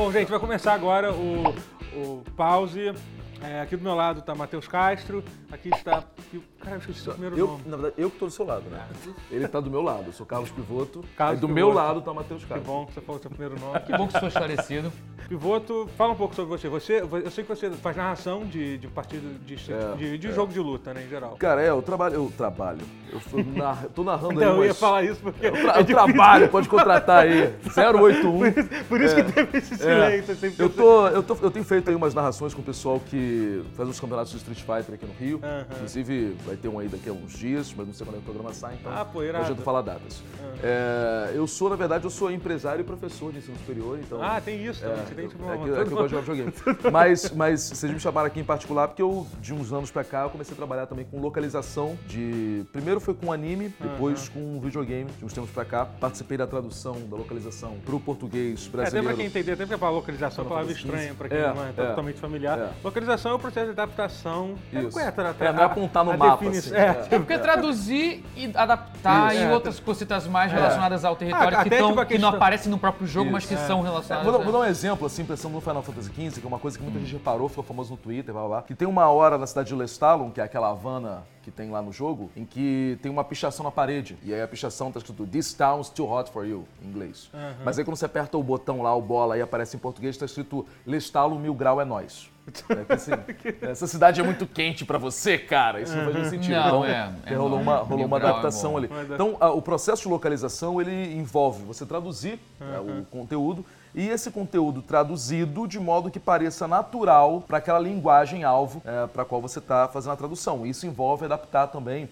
Bom, gente, vai começar agora o, o pause. É, aqui do meu lado está Matheus Castro, aqui está. Cara, eu esqueci o primeiro Eu, nome. na verdade, eu que tô do seu lado, né? Ele tá do meu lado, eu sou Carlos Pivoto. Carlos e do Pivoto. meu lado tá Matheus Que Castro. bom que você falou o seu primeiro nome. Que bom que você foi esclarecido. Pivoto, fala um pouco sobre você. você. Eu sei que você faz narração de, de partido de, É, de, de é. jogo de luta, né, em geral. Cara, é, eu trabalho. Eu trabalho. Eu sou nar- tô narrando Então, aí. eu ia falar isso porque. Eu, tra- é eu difícil. trabalho, pode contratar aí. 081. Por isso É. que teve esse É. silêncio. assim, Eu, tô, eu, tô, eu tenho feito aí umas narrações com o pessoal que faz os campeonatos de Street Fighter aqui no Rio. Inclusive, vai ter um aí daqui a uns dias, mas não sei quando é o programa sai, então Ah, pô, irado. adianta falar datas. É, eu sou, na verdade, eu sou empresário e professor de ensino superior, então... Ah, tem isso também. É, você tem tipo, é é que eu gosto de videogame. Mas, mas vocês me chamaram aqui em particular porque eu, de uns anos pra cá, eu comecei a trabalhar também com localização de... Primeiro foi com anime, depois com videogame, de uns tempos pra cá. Participei da tradução, da localização pro português É, até brasileiro. pra quem entender, até pra localização, é uma palavra estranha pra quem É, não é, é. totalmente familiar. É. Localização é o processo de adaptação. É, Isso. qual é, a tra- É, não é apontar no a mapa, assim, é, é. tipo, Porque traduzir e adaptar Isso. e É. outras cositas mais relacionadas ao território Ah, que, até tão- tipo que não aparecem no próprio jogo, mas que Isso. são É, relacionadas. vou, dar- vou dar um exemplo, assim, pensando no Final Fantasy XV, que é uma coisa que muita gente reparou, ficou famoso no Twitter, blá, blá, blá, que tem uma hora na cidade de Lestalon, que é aquela Havana que tem lá no jogo, em que tem uma pichação na parede. E aí a pichação tá escrito This town's too hot for you, em inglês. Mas aí quando você aperta o botão lá, o bola, e aparece em português, tá escrito Lestalon mil grau é nós. É que assim, essa cidade é muito quente pra você, cara. Isso não faz nenhum sentido. Não, então, é, é rolou bom. uma, rolou uma grau é adaptação ali. É- Então, a- o processo de localização ele envolve você traduzir né, o conteúdo e esse conteúdo traduzido de modo que pareça natural para aquela linguagem alvo para qual você está fazendo a tradução. Isso envolve adaptar também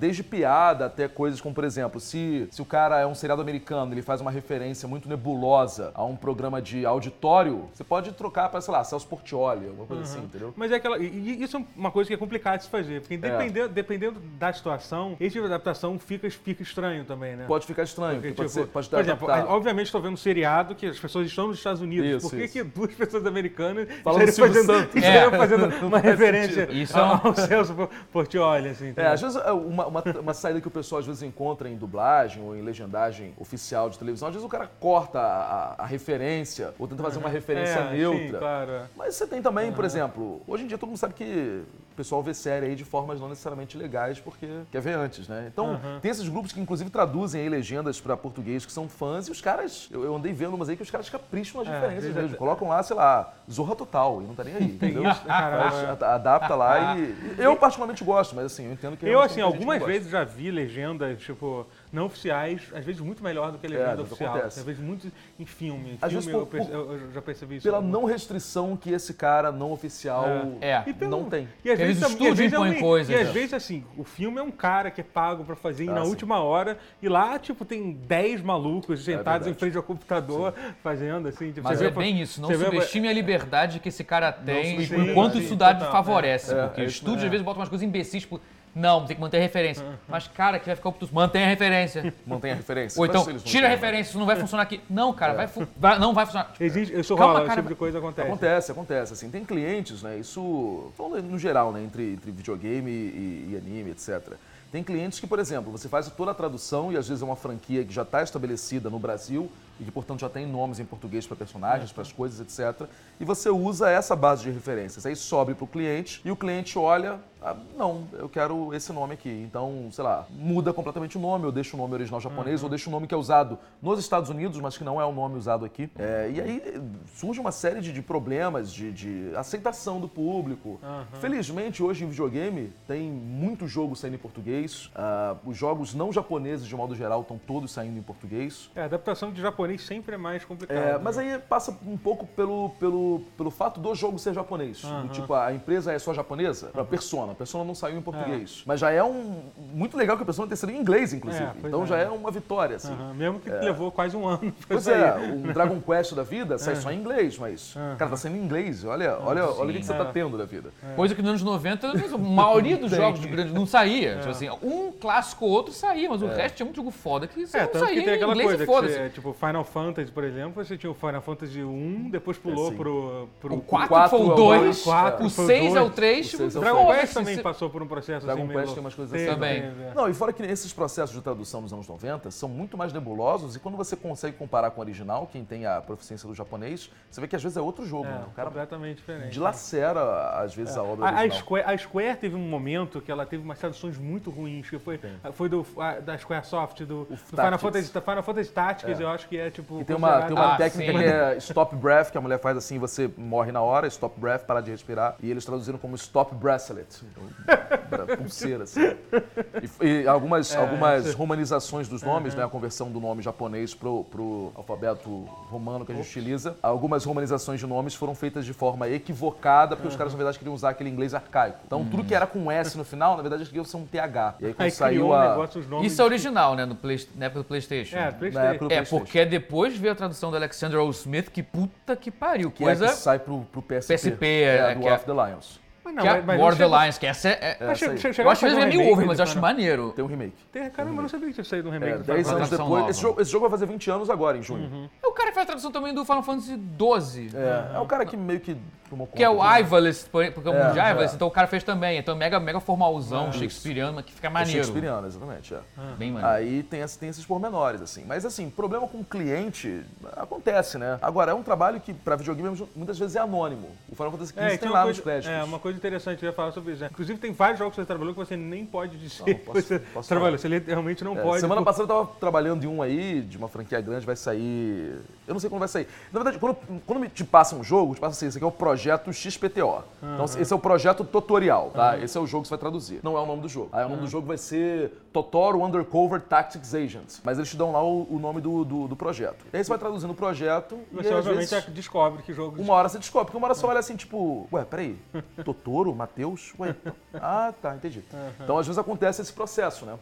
Desde piada até coisas como, por exemplo, se, se o cara é um seriado americano, ele faz uma referência muito nebulosa a um programa de auditório, você pode trocar para, sei lá, Celso Portioli, alguma coisa assim, entendeu? Mas é aquela. E, isso é uma coisa que é complicada de se fazer. Porque dependendo, dependendo da situação, esse tipo de adaptação fica, fica estranho também, né? Pode ficar estranho, Porque, porque pode, tipo, ser, pode por exemplo, obviamente estou vendo um seriado que as pessoas estão nos Estados Unidos. Isso, Por que, isso. que duas pessoas americanas Falando estariam fazendo, Santos. estariam É. fazendo uma referência. Isso é um- ao Celso Portioli, assim. É, entendeu? às vezes é, uma, uma, uma saída que o pessoal às vezes encontra em dublagem ou em legendagem oficial de televisão, às vezes o cara corta a, a- a referência ou tenta fazer uma referência É, neutra. Sim, claro. Mas você tem também, por exemplo, hoje em dia todo mundo sabe que pessoal vê série aí de formas não necessariamente legais porque quer ver antes, né? Então, tem esses grupos que inclusive traduzem aí legendas pra português que são fãs e os caras, eu, eu andei vendo umas aí que os caras capricham nas É, veja- mesmo. Colocam lá, sei lá, Zorra Total e não tá nem aí, entendeu? é. ad- adapta lá e, e eu particularmente gosto, mas assim, eu entendo que Eu, realmente assim, algumas vezes já vi legendas, tipo, não oficiais, às vezes muito melhor do que a legenda isso oficial. acontece. Às vezes muito em filme. Em Às filme vezes eu, por- perce- por- eu- eu já percebi isso. Pela não restrição que esse cara não oficial É. E pelo- não tem. E às Porque vezes, às estúdio é impõe um- coisas, E às né? vezes, assim, o filme é um cara que é pago pra fazer Ah, na sim. última hora e lá, tipo, tem 10 malucos sentados em frente ao computador fazendo, assim. Tipo, Mas você é vê- bem isso, não vê- subestime a liberdade que esse cara tem e subestime, o quanto sim, isso dá total, favorece. é. porque É, o estúdio é. às vezes bota umas coisas imbecis, tipo, não, tem que manter a referência. Mas, cara, que vai ficar obtuso, mantém a referência. Mantém a referência. Ou então, tira a referência, isso não vai funcionar aqui. Não, cara, vai, fu- vai- não vai funcionar. Tipo, Existe, isso Calma, rola, esse cara, tipo de coisa acontece. Acontece, acontece. Assim, tem clientes, né? Isso, falando no geral, né? Entre, entre videogame e, e anime, etc. Tem clientes que, por exemplo, você faz toda a tradução e às vezes é uma franquia que já está estabelecida no Brasil e que, portanto, já tem nomes em português para personagens, para as coisas, etc. E você usa essa base de referências. Aí sobe para o cliente e o cliente olha, ah, não, eu quero esse nome aqui. Então, sei lá, muda completamente o nome, ou deixa o nome original japonês, ou deixa o nome que é usado nos Estados Unidos, mas que não é o nome usado aqui. É, e aí eh, surge uma série de, de problemas de, de aceitação do público. Felizmente, hoje em videogame, tem muito jogo saindo em português. Ah, os jogos não japoneses, de modo geral, estão todos saindo em português. É, adaptação de japonês sempre é mais complicada. É, né? mas aí passa um pouco pelo, pelo, pelo fato do jogo ser japonês. Tipo, a empresa é só japonesa, a Persona. A Persona não saiu em português. Mas já é um. Muito legal que a Persona tenha sido em inglês, inclusive. É, então é. já é uma vitória, assim. Mesmo que levou quase um ano pra Pois sair. é, um Dragon Quest da vida sai só em inglês, mas. Cara, tá saindo em inglês. Olha, olha, olha o que, que você tá tendo da vida. Coisa que nos anos 90, a maioria dos jogos de grande não saía. Tipo assim, um clássico ou outro saía, mas o resto tinha muito jogo foda que você É, não tanto saía que tem em aquela inglês coisa e que foda-se. você, tipo, Final Fantasy, por exemplo, você tinha o Final Fantasy 1, depois pulou sim. pro, pro... O 4 quatro foi é o o 2, dois, quatro o foi o 6 é o dois, 3, o tipo, seis é o Dragon três. Quest também você- passou por um processo Dragon assim Quest meio... tem umas coisas assim também. é. Não, e fora que esses processos de tradução dos anos 90 são muito mais nebulosos e quando você consegue comparar com o original, quem tem a proficiência do japonês, você vê que às vezes é outro jogo, né? O É, cara completamente diferente. dilacera, às vezes, a obra A, a original. Square, a Square teve um momento que ela teve umas traduções muito ruins, que foi, foi do, a- da Squaresoft, do, do Final. Fantasy, Final Fantasy Tactics, eu acho que é tipo. E tem uma, tem uma Ah, técnica sim. que é stop breath, que a mulher faz assim, você morre na hora, stop breath, para de respirar. E eles traduziram como stop bracelet. Então, pulseira, assim. E, e algumas, algumas romanizações dos nomes, né? A conversão do nome japonês pro, pro alfabeto romano que a gente utiliza. Algumas romanizações de nomes foram feitas de forma equivocada, porque os caras, na verdade, queriam usar aquele inglês arcaico. Então, tudo que era com S no final, na verdade, eles queriam ser um TH. E aí, quando Aí saiu criou um a... negócio, os nomes. Isso é original, né, no Play- na época do Playstation. É, Na PlayStation. época do É, porque depois veio a tradução do Alexander O. Smith, que puta que pariu. Que Coisa é que sai pro, pro PSP. PSP, é, é, do é- Off the Lions. Mas não, que é mas- mas War não of the chegou- Lions, que essa é... é- mas essa eu acho vezes é um meio over, mas eu acho maneiro. Tem um remake. Tem- Caramba, eu não sabia que tinha saído um remake É, do 10 Final anos depois. Esse jogo, esse jogo vai fazer 20 anos agora, em junho. É o cara que faz a tradução também do Final Fantasy XII. É, é o cara que meio que tomou conta. Que é o Ivalist, porque é o É, mundo de Ivalist, é. então o cara fez também. Então mega, mega formalzão, shakespeariano, mas que fica É maneiro. Shakespeareano, exatamente. É. Bem maneiro. Aí tem, tem esses pormenores, assim. Mas, assim, problema com o cliente acontece, né? Agora, é um trabalho que, pra videogame, muitas vezes é anônimo. O Final Fantasy XV É, tem lá nos créditos. é, uma coisa interessante, eu ia falar sobre isso. né? Inclusive, tem vários jogos que você trabalhou que você nem pode dizer Não, posso- você posso trabalhou. Você realmente não É, pode. semana passada eu tava trabalhando em um aí, de uma franquia grande, vai sair. Eu não sei quando vai sair. Na verdade, quando, quando me te passa um jogo, te passa assim, esse aqui é o projeto XPTO. Então, esse é o projeto tutorial, tá? Esse é o jogo que você vai traduzir. Não é o nome do jogo. Aí o nome do jogo vai ser Totoro Undercover Tactics Agents. Mas eles te dão lá o, o nome do, do, do projeto. E aí você vai traduzindo o projeto e Você às obviamente vezes, descobre que jogo. uma hora você descobre. Porque uma hora você olha assim, tipo, ué, peraí, Totoro, Matheus? Ué, ah, tá, entendi. Então, às vezes acontece esse processo, né?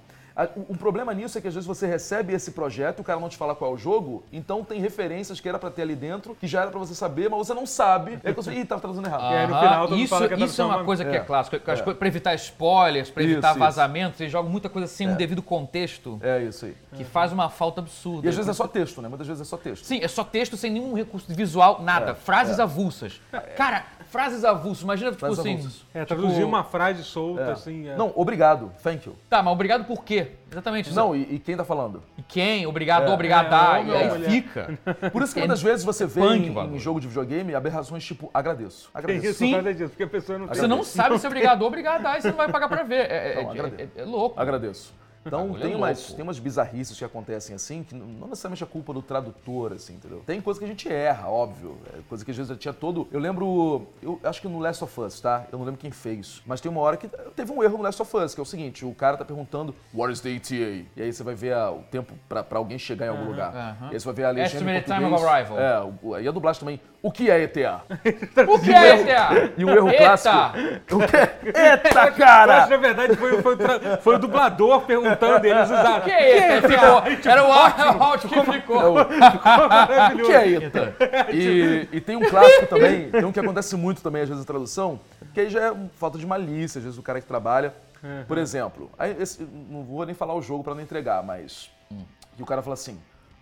O, problema nisso é que às vezes você recebe esse projeto e o cara não te fala qual é o jogo, então tem referências que era pra ter ali dentro, que já era pra você saber, mas você não sabe. E aí você, ih, tava traduzindo errado. E aí, final, isso, fala que a isso é uma é uma- coisa que é, É, clássica. É. Pra evitar spoilers, pra evitar Isso, isso. vazamentos, eles jogam muita coisa sem um devido contexto, É isso aí. que faz uma falta absurda. E às vezes é só texto, né? Muitas vezes é só texto. Sim, é só texto sem nenhum recurso visual, nada. É, Frases avulsas. Cara, frases avulsas. Imagina, tipo Frases assim. avulsas. É, tipo, traduzir uma frase solta, É. assim. é. Não, obrigado, thank you. Tá, mas obrigado por quê? Exatamente. Não, e, e quem tá falando? E quem? Obrigado, É. obrigada. É, e homem ou aí fica. Por isso que muitas vezes você vê punk, em, em jogo de videogame aberrações tipo agradeço. Tem Agradeço. isso Sim. disso, porque a pessoa não Você não sabe se é obrigado ou obrigada, aí você não vai pagar pra ver. É, é- Não, é- agradeço. é- é louco. Agradeço. Então Bagulho é tem umas, tem umas bizarrices que acontecem assim, que não necessariamente é culpa do tradutor, assim, entendeu? Tem coisa que a gente erra, óbvio. É coisa que às vezes já tinha todo. Eu lembro. Eu acho que no Last of Us, tá? Eu não lembro quem fez. Mas tem uma hora que teve um erro no Last of Us, que é o seguinte: o cara tá perguntando What is the ETA? E aí você vai ver a- o tempo pra, pra alguém chegar em algum lugar. aham. E aí você vai ver a legenda. em Estimate time of arrival. É, o- e a dublagem também. O que é ETA? O que é, ETA? E o erro Eita! clássico. O que é? Eu cara! na verdade, foi, foi, o foi o dublador perguntando eles usaram. O que é ETA? Ficou- Era o áudio que ficou. É o- O que é ETA? E, e tem um clássico também, tem um que acontece muito também, às vezes, na tradução, que aí já é um- falta de malícia, às vezes o cara que trabalha. Por exemplo, aí esse- não vou nem falar o jogo pra não entregar, mas. Que o cara fala assim.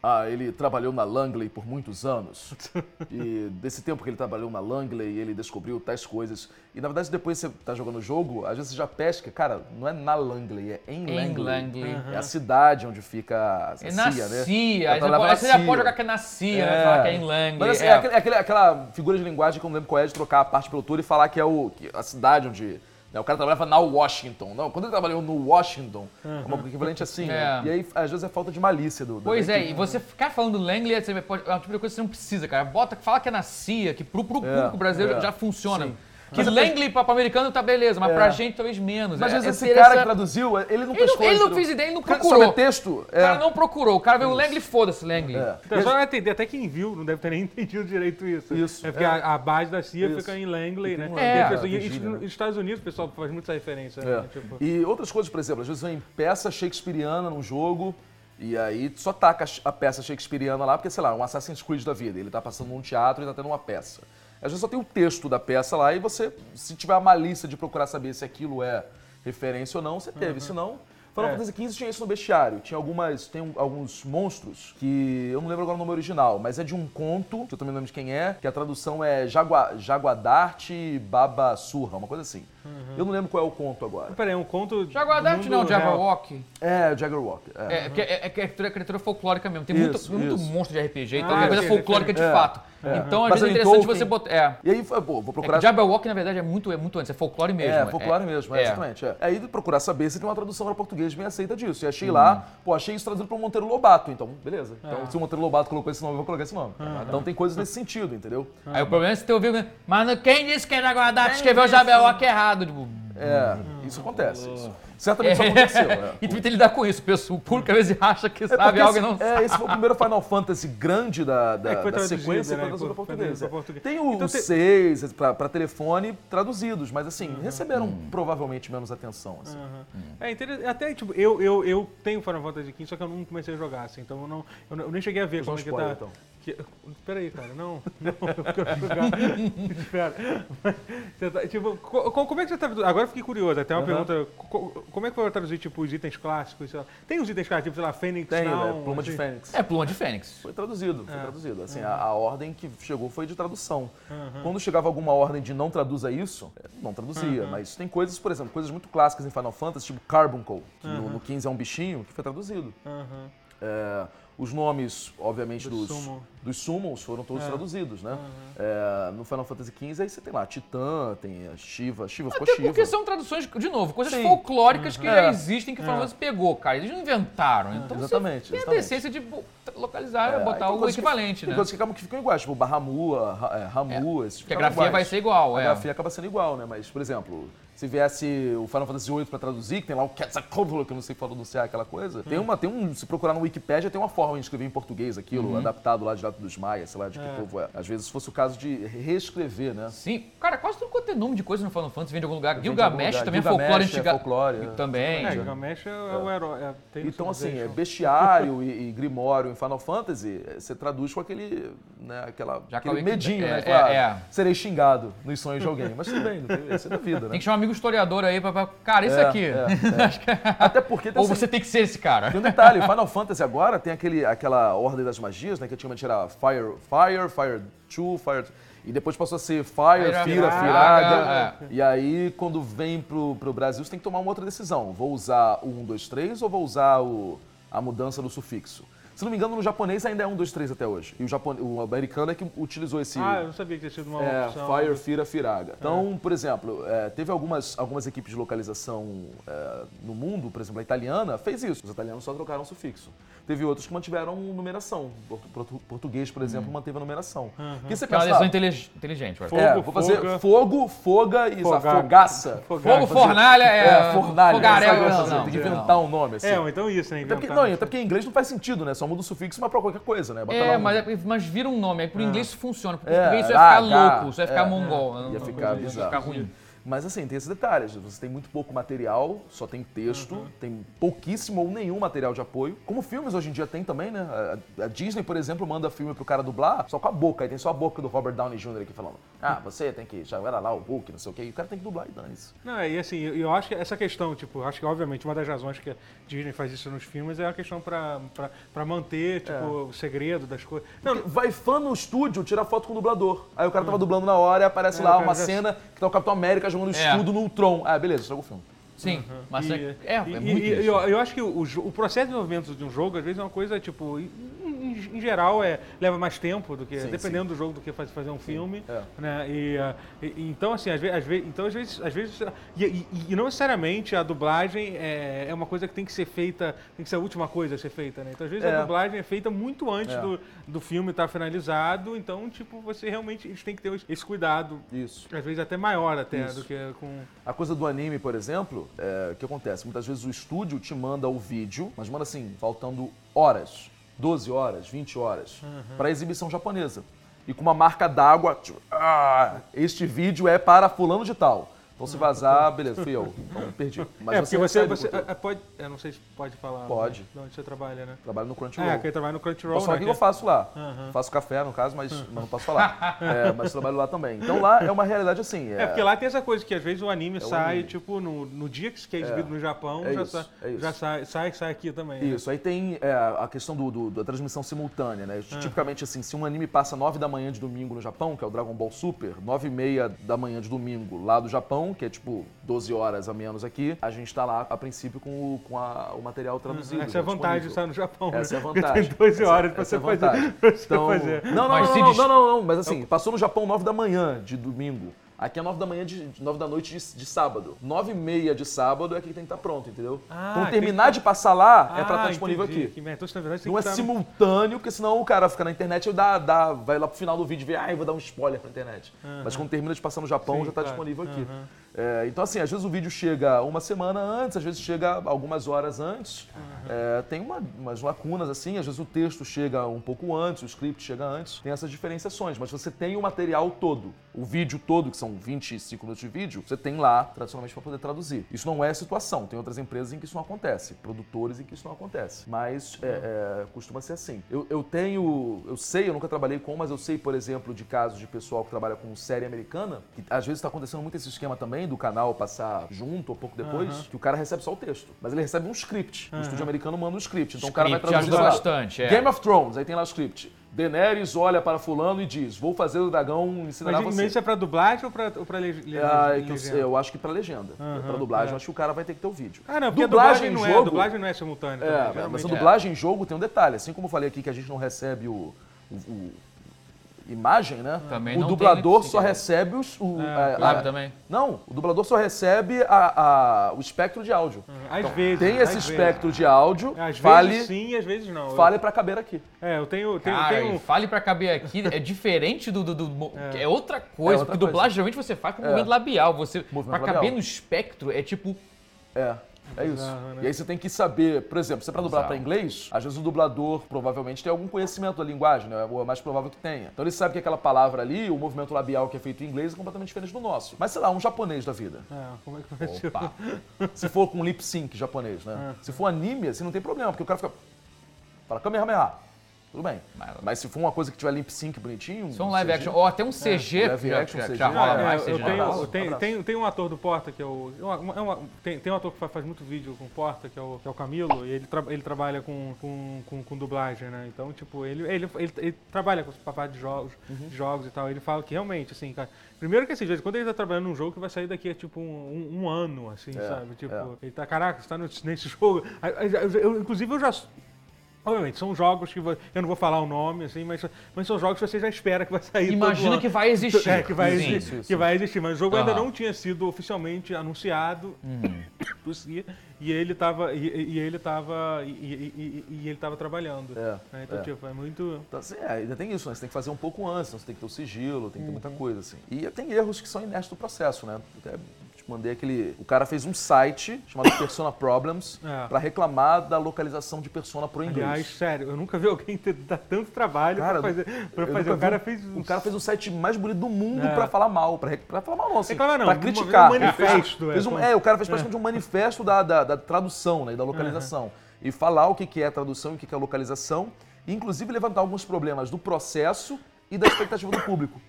Ah, ele trabalhou na Langley por muitos anos. E desse tempo que ele trabalhou na Langley, ele descobriu tais coisas. E na verdade, depois você tá jogando o jogo, às vezes você já pesca. Cara, não é na Langley, é em Em Langley. Langley. É a cidade onde fica a É CIA, na né? CIA. Aí Ela você, já CIA. pode jogar que é na CIA, né? Falar que é em Langley. Mas assim, é. é aquele- aquele- aquela figura de linguagem que eu não lembro qual é, de trocar a parte pelo todo e falar que é o, que a cidade onde. Né, o cara trabalhava na Washington. Não, quando ele trabalhou no Washington, é uma equivalente assim, né? É. E aí, às vezes, é falta de malícia do. Pois é, equipe. e você ficar falando Langley pode, é um tipo de coisa que você não precisa, cara. Bota, fala que é na CIA, que pro, pro É, público brasileiro é. já funciona. Sim. Que Langley pra, pra americano tá beleza, mas É. pra gente talvez menos. Mas é, às vezes é esse cara que interessante. traduziu, ele não Ele pescou. não, ele não fez ideia, ele não procurou. Sabe texto? O cara É. não procurou. O cara veio o Langley, foda-se, Langley. É. Então, só vai entender, até quem viu não deve ter nem entendido direito isso. Isso, É porque é. a, a base da CIA Isso. fica em Langley, né? em E Langley, as pessoas- é, e- e né? nos Estados Unidos o pessoal faz muito essa referência. É. Né? Tipo, E outras coisas, por exemplo, às vezes vem peça shakespeariana num jogo e aí só taca a peça shakespeariana lá porque, sei lá, um Assassin's Creed da vida. Ele tá passando num teatro e tá tendo uma peça. Às vezes só tem o texto da peça lá e você, se tiver a malícia de procurar saber se aquilo é referência ou não, você teve. Se não, Final É. Fantasy XV tinha isso no bestiário. Tinha algumas. Tem um- alguns monstros que. Eu não lembro agora o nome original, mas é de um conto, que eu também não lembro de quem é, que a tradução é Jagua, Jaguadarte Baba Surra, uma coisa assim. Eu não lembro qual é o conto agora. Peraí, é um conto. Jaguardarte do não, mundo real. Jabberwock. É, o Jaggerwalk. É. É, porque é, é criatura, é criatura folclórica mesmo. Tem muito, Isso, muito isso. monstro de RPG, então Ah, é coisa folclórica de é, fato. É. Então, às Mas vezes é interessante Tolkien- você botar. É. E aí, pô, vou É procurar. que Jabberwock, na verdade, é muito, é muito antes, é folclore mesmo. É, folclore mesmo, é, é. exatamente. É. Aí procurar saber se tem uma tradução para português bem aceita disso. E achei lá, pô, achei isso traduzido para Monteiro Lobato. Então, beleza. Então, se o Monteiro Lobato colocou esse nome, eu vou colocar esse nome. Então tem coisas nesse sentido, entendeu? Aí o problema é se você ouviu, mas quem disse que é Jaguardarte escreveu o Jabberwock errado? Tipo, É, isso acontece. Isso. Certamente isso aconteceu. É. e tu tem que lidar com isso. Pessoa, o público às vezes acha que É sabe algo e não é, esse foi o primeiro Final Fantasy grande da, da, É, que foi da sequência né? foi traduzido para Foi português. é. Tem o, Então os tem- seis para telefone traduzidos, mas assim, Uhum. receberam provavelmente menos atenção. Assim. É interessante. Até, tipo, eu, eu, eu tenho Final Fantasy XV, só que eu não comecei a jogar, assim. Então eu, não, eu, eu nem cheguei a ver como é que tá. então. Que, peraí, cara, não, não, eu quero jogar. Espera. Tá, tipo, co- co- como é que você tá. Agora eu fiquei curioso, até uma Aham. pergunta. co- Como é que foi traduzir, tipo, os itens clássicos? sei lá? Tem os itens clássicos, tipo, sei lá, Fênix, Tem, não, né? Pluma de assim? Fênix. É pluma de fênix. Foi traduzido, foi É. traduzido. Assim, a, a ordem que chegou foi de tradução. Uhum. Quando chegava alguma ordem de não traduza isso, é, não traduzia. Uhum. Mas tem coisas, por exemplo, coisas muito clássicas em Final Fantasy, tipo Carbuncle, que Uhum. no, no 15 é um bichinho, que foi traduzido. É, os nomes, obviamente, Dos. Dos summons foram todos É. traduzidos, né? É, no Final Fantasy XV, aí você tem lá Titã, tem a Shiva, Shiva ficou Shiva. porque são traduções, de novo, coisas Sim. folclóricas que já É. existem que o Final Fantasy pegou, cara. Eles não inventaram. Então Exatamente, tem a exatamente. decência de localizar, É, botar tem o coisas que- equivalente, Tem né? coisas que acabam que ficam iguais, tipo é, Ramu, esses Que a grafia iguais. vai ser igual, A é. grafia acaba sendo igual, né? Mas, por exemplo, se viesse o Final Fantasy VIII pra traduzir, que tem lá o Quetzalcoatl, que eu não sei pronunciar aquela coisa, tem uma, tem um, se procurar no Wikipedia, tem uma forma de escrever em português aquilo, Uhum. adaptado lá direto dos maias, sei lá de que É. povo é. Às vezes, se fosse o caso de reescrever, né? Sim, cara, quase tudo é nome de coisa no Final Fantasy vem de algum lugar. Gilgamesh também Gilgamesh é folclore é folclore, é. Também. É, Gilgamesh é, é o herói. é, tem Então, assim, é bestiário e, e grimório em Final Fantasy, eh, você traduz com aquele, né, aquela, Já aquele medinho, é, né? é, Claro, é. serei xingado nos sonhos de alguém. Mas tudo bem, isso é da vida, né? Tem que chamar um amigo historiador aí pra. pra- Cara, isso É, aqui. é, é. Até porque tem Ou essa- você tem que ser esse cara. Tem um detalhe, Final Fantasy agora tem aquele, aquela ordem das magias, né? Que antigamente era Fire, Fire, Fire 2, Fire... E depois passou a ser Fire, Fira, Firaga, Firaga. é. E aí, quando vem pro, pro Brasil, você tem que tomar uma outra decisão. Vou usar o 1, 2, 3 ou vou usar o, a mudança do sufixo? Se não me engano, no japonês ainda é 1, 2, 3 até hoje. E o, japone, o americano é que utilizou esse... Ah, eu não sabia que tinha sido uma É, opção. Fire, Fira, Firaga. Então, por exemplo, é, teve algumas, algumas equipes de localização é, no mundo, por exemplo, a italiana fez isso. Os italianos só trocaram o sufixo. Teve outros que mantiveram numeração. Portu- portu- Português, por exemplo, manteve a numeração. Porque você Que é uma pensa, decisão ah, intelig- inteligente, vai. Fogo, é, vou fazer foga. fogo, foga e fogaça. Fogaga. Fogo, fornalha, é. É, fornalha. Fogaréu, sabe? não, não, tem que não. inventar um nome assim. É, ou então isso, né? até, porque, não, até porque em inglês não faz sentido, né? Só muda o sufixo, mas pra qualquer coisa, né? Bota lá É, um- mas, é- mas vira um nome. Aí pro inglês isso funciona. Pro É, português isso vai ficar H, louco, isso vai ficar é, mongol. Ia Não, ficar não, bizarro. Ia ficar ruim. Mas assim, tem esses detalhes. Você tem muito pouco material, só tem texto, tem pouquíssimo ou nenhum material de apoio. Como filmes hoje em dia tem também, né? A, a Disney, por exemplo, manda filme pro cara dublar só com a boca. Aí tem só a boca do Robert Downey Jr. aqui falando. Ah, você tem que jogar lá o Hulk, não sei o quê. E o cara tem que dublar e dane-se. Não, e assim, eu eu acho que essa questão, tipo, acho que obviamente uma das razões que a Disney faz isso nos filmes é a questão pra, pra, pra manter, tipo, o segredo das coisas. Não, Porque vai fã no estúdio tirar foto com o dublador. Aí o cara tava dublando na hora e aparece É, lá uma já- cena que tá o Capitão América jogando É. escudo no Tron. Ah, beleza, estragou o filme. Sim, mas e, é, é, é e- muito e- isso. eu, eu acho que o, o processo de desenvolvimento de um jogo, às vezes, é uma coisa, tipo, em, em- geral, é, leva mais tempo do que, Sim, dependendo do jogo, do que faz- fazer um filme. é. Né? E, ah, e- então, assim, às vezes, às vezes, então, às vezes, às vezes e, e- e não necessariamente a dublagem é, é uma coisa que tem que ser feita, tem que ser a última coisa a ser feita, né? Então, às vezes, É. a dublagem é feita muito antes É. do, do filme estar finalizado, então, tipo, você realmente, eles têm que ter esse cuidado, Isso. às vezes até maior até, Isso. do que com... A coisa do anime, por exemplo, é, o que acontece? Muitas vezes o estúdio te manda o vídeo, mas manda assim, faltando horas, 12 horas, 20 horas, para exibição japonesa. E com uma marca d'água, tipo, ah, este vídeo é para fulano de tal. Então se vazar, beleza, fui eu. Então perdi. Mas é, porque você, você conteúdo. é, pode, eu não sei se pode falar. Pode. né, De onde você trabalha, né? Trabalho no Crunchyroll. É, que ele trabalha no Crunchyroll, Posso falar né? que eu faço lá. Aham. Faço café, no caso, mas não posso falar. É, mas trabalho lá também. Então lá é uma realidade assim. É, porque lá tem essa coisa que às vezes o anime É sai, anime. tipo, no, no dia que é exibido no Japão, É já, isso, sai, é já sai, sai, sai aqui também. né? Isso, aí tem é, a questão do, do- da transmissão simultânea, né? Tipicamente, assim, se um anime passa 9 da manhã de domingo no Japão, que é o Dragon Ball Super, 9 e meia da manhã de domingo lá do Japão, que é tipo 12 horas a menos aqui, a gente tá lá, a princípio, com o, com a- o material traduzido. Essa é a já vantagem de estar no Japão, né? Essa é a Porque vantagem. Tem 12 Essa- horas pra essa você é a vantagem. fazer. Pra você Então, fazer. Não, não, não, não, não, não, não, mas assim, passou no Japão 9 da manhã de domingo. Aqui é 9 da manhã de, de 9 da noite de, de sábado. 9 e meia de sábado é que tem que estar pronto, entendeu? Ah, terminar de passar lá, é pra Ah, estar disponível entendi. aqui. Que merda. Então, verdade, Não é estar- simultâneo, porque senão o cara fica na internet e dá, dá, vai lá pro final do vídeo e vê, ah, eu vou dar um spoiler pra internet. Mas quando termina de passar no Japão, Sim, já tá claro. disponível aqui. É, então, assim, às vezes o vídeo chega uma semana antes, às vezes chega algumas horas antes. É, tem uma- umas lacunas, assim, às vezes o texto chega um pouco antes, o script chega antes. Tem essas diferenciações, mas você tem o material todo, o vídeo todo, que são 25 minutos de vídeo, você tem lá, tradicionalmente, para poder traduzir. Isso não é a situação. Tem outras empresas em que isso não acontece, produtores em que isso não acontece. Mas é, é, costuma ser assim. Eu, eu tenho, eu sei, eu nunca trabalhei com, mas eu sei, por exemplo, de casos de pessoal que trabalha com série americana, que às vezes está acontecendo muito esse esquema também do canal passar junto ou pouco depois, Aham. que o cara recebe só o texto, mas ele recebe um script. O estúdio americano manda um script, então o cara vai Script traduzir ajuda lá. bastante, é. Game of Thrones, aí tem lá o script. Daenerys olha para fulano e diz: "Vou fazer o dragão ensinar Mas você". isso é pra dublagem ou leg- Ah, é que eu, legenda? eu acho que pra legenda. Aham, pra dublagem, é. eu acho que o cara vai ter que ter o vídeo. Ah, não, porque a dublagem dublagem em não é, a jogo. dublagem não é simultânea. É, também, mas a é. dublagem em jogo tem um detalhe. Assim como eu falei aqui que a gente não recebe o, o- o- imagem, né? Também o não tem dublador só né? recebe os. O, É, a- Claro, a- também. Não, o dublador só recebe a- a- o espectro de áudio. Às vezes. Tem às esse vezes. espectro de áudio, Às fale, vezes sim, às vezes não. fale pra caber aqui. É, eu tenho, tenho, Cara, tenho fale pra caber aqui, é diferente do. do, do- mo- é. outra coisa, É outra porque coisa. dublagem geralmente você faz com movimento labial. Você, Movimento pra caber labial. no espectro é tipo. É. É isso. Bizarro, né? E aí você tem que saber, por exemplo, se é pra dublar pra inglês, às vezes o dublador provavelmente tem algum conhecimento da linguagem, né? Ou é mais provável que tenha. Então ele sabe que aquela palavra ali, o movimento labial que é feito em inglês é completamente diferente do nosso. Mas sei lá, um japonês da vida. É, como é que vai ser? Opa. Se for com lip sync japonês, né? É. Se for anime, assim, não tem problema, porque o cara fica. Fala, Kamehameha. Tudo bem. Mas- Mas se for uma coisa que tiver lip sync bonitinho. Só um live CG, action. Ou até um CG. live já, action, já- CG. já rola É, mais É, CG. eu tenho, abraço, eu tenho, abraço. tem, tem um ator do Porta que é o. é uma- é uma- tem, tem um ator que fa- faz muito vídeo com Porta, que é o, que é o Camilo, e ele, tra- ele trabalha com, com, com, com dublagem, né? Então, tipo, ele, ele, ele, ele trabalha com papai de jogos, Uhum. de jogos e tal. Ele fala que realmente, assim, cara. Primeiro que assim, de vez em quando ele tá trabalhando num jogo que vai sair daqui a tipo um, um- um ano, assim, É, sabe? Tipo, é. ele tá, caraca, você tá nesse jogo. Aí- eu- eu- inclusive eu já. Obviamente, são jogos que eu não vou falar o nome, assim, mas, mas são jogos que você já espera que vai sair. Imagina que vai existir. É, que vai, Sim. existir, Isso, isso, que vai existir, mas o jogo ainda Aham. não tinha sido oficialmente anunciado Uhum. e ele estava e, e ele tava e, e- e- e ele tava trabalhando. É, né? Então, é. tipo, é muito Então, assim, é, ainda tem isso, né? Você tem que fazer um pouco antes, então você tem que ter o sigilo, tem que ter muita Uhum. coisa, assim. E tem erros que são inerentes do processo, né? Até mandei aquele. O cara fez um site chamado Persona Problems É. pra reclamar da localização de Persona pro inglês. Aliás, sério, eu nunca vi alguém ter dar tanto trabalho Cara, pra fazer. Pra fazer. O cara fez um O cara fez o site mais bonito do mundo É. pra falar mal, pra falar mal, não, assim, Reclamar não, pra um criticar. manifesto, Ele é, fez um- é, o cara fez praticamente um manifesto da, da- da tradução né, e da localização. E falar o que que é tradução e o que que é localização, e inclusive levantar alguns problemas do processo e da expectativa do público.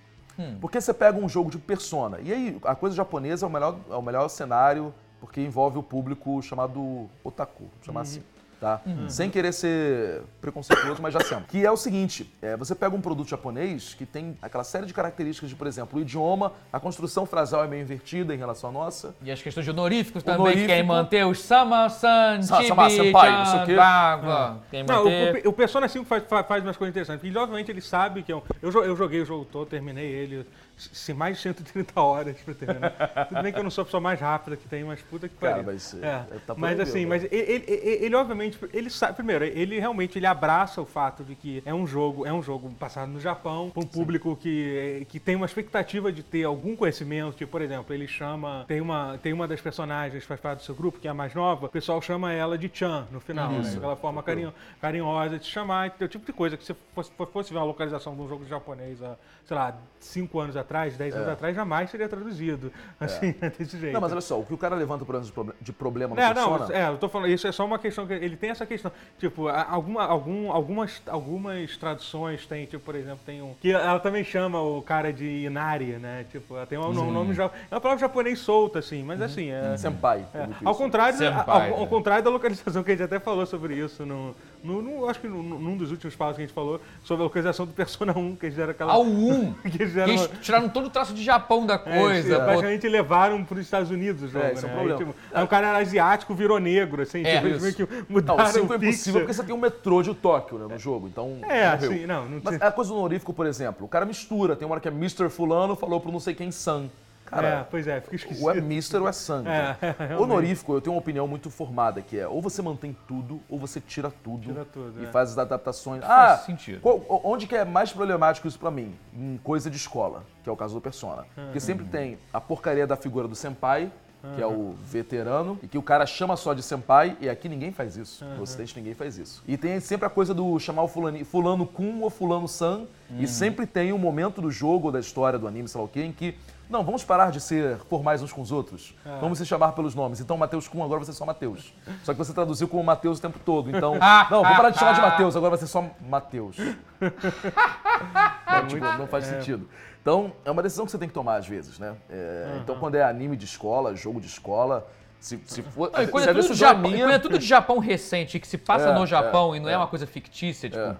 Porque você pega um jogo de Persona, e aí a coisa japonesa é o melhor, é o melhor cenário, porque envolve o público chamado otaku, chamar assim. Tá? Sem querer ser preconceituoso, mas já sendo. Que é o seguinte: é, você pega um produto japonês que tem aquela série de características de, por exemplo, o idioma, a construção frasal é meio invertida em relação à nossa. E as questões de honoríficos também, que Honorífico. querem manter os Sama-san, Sa- Chibi, Sama Senpai, não sei o quê. Água. Quem Não, manter... o, o Persona 5 faz, faz, umas coisas interessantes. Porque, obviamente, ele sabe que é um. Eu, eu joguei o jogo todo, terminei ele. Se mais de 130 horas pra terminar. Tudo bem que eu não sou a pessoa mais rápida que tem, mas puta que Cara, pariu. mas, É. tá mas assim, mas ele, ele- ele- ele, obviamente ele sabe, primeiro, ele realmente ele abraça o fato de que é um jogo, é um jogo passado no Japão, para um público que, que tem uma expectativa de ter algum conhecimento, tipo, por exemplo, ele chama, tem uma, tem uma das personagens que faz parte do seu grupo, que é a mais nova, o pessoal chama ela de Chan no final, né? Aquela forma carinho, carinhosa de chamar, é o tipo de coisa que se fosse, fosse ver uma localização de um jogo japonês há, sei lá, 5 anos atrás, 10 anos atrás, jamais seria traduzido, assim, desse jeito. Não, mas olha só, o que o cara levanta de proble- de problema no É, não, é, eu tô falando, isso é só uma questão que ele tem essa questão. Tipo, alguma, algum, algumas, algumas traduções tem, tipo, por exemplo, tem um. Que ela também chama o cara de Inari, né? Tipo, ela tem um nome, nome ja- É uma palavra japonês solta, assim, mas assim, é. Senpai. é, ao, contrário, Senpai, ao, ao né? contrário da localização que a gente até falou sobre isso no, no, no- acho que no- num dos últimos passos que a gente falou sobre a localização do Persona 1, que eles fizeram aquela Ao 1. que eles fizeram eles tiraram todo o traço de Japão da é, coisa. eles pô. basicamente levaram para os Estados Unidos o jogo, É, é né? o problema. Aí, tipo, aí um cara era asiático, virou negro, assim, É, tipo, eles que Não, mudaram o 5 é o impossível porque você tem um metrô de Tóquio né, no jogo, então É, assim, não, não Mas a coisa do honorífico, por exemplo, o cara mistura, tem uma hora que é Mr. Fulano falou pro não sei quem San. É, Cara, pois é, fica esquisito. ou é Mr. ou é San. É, realmente. Honorífico, eu tenho uma opinião muito formada, que é ou você mantém tudo, ou você tira tudo, Tira tudo, e é. faz as adaptações. Faz ah, sentido. qual- onde que é mais problemático isso pra mim? Em coisa de escola, que é o caso do Persona. Porque sempre tem a porcaria da figura do senpai, que é o veterano, e que o cara chama só de senpai, e aqui ninguém faz isso. No Ocidente ninguém faz isso. E tem sempre a coisa do chamar o fulani, fulano kun ou fulano san, e sempre tem um momento do jogo, ou da história, do anime, sei lá o quê, em que não, vamos parar de ser formais uns com os outros. Vamos se chamar pelos nomes. Então, Mateus Kun, agora vai ser só Mateus. Só que você traduziu como Mateus o tempo todo. Então, não, vamos parar de chamar de Mateus, agora vai ser só Mateus. Não, tipo, não faz sentido. Então, é uma decisão que você tem que tomar às vezes, né? É, Então, quando é anime de escola, jogo de escola, se, se for. Não, e quando, é tudo Japão, e joinha- quando é tudo de Japão recente, que se passa É, no Japão é, e não é, é. uma coisa fictícia, tipo. É.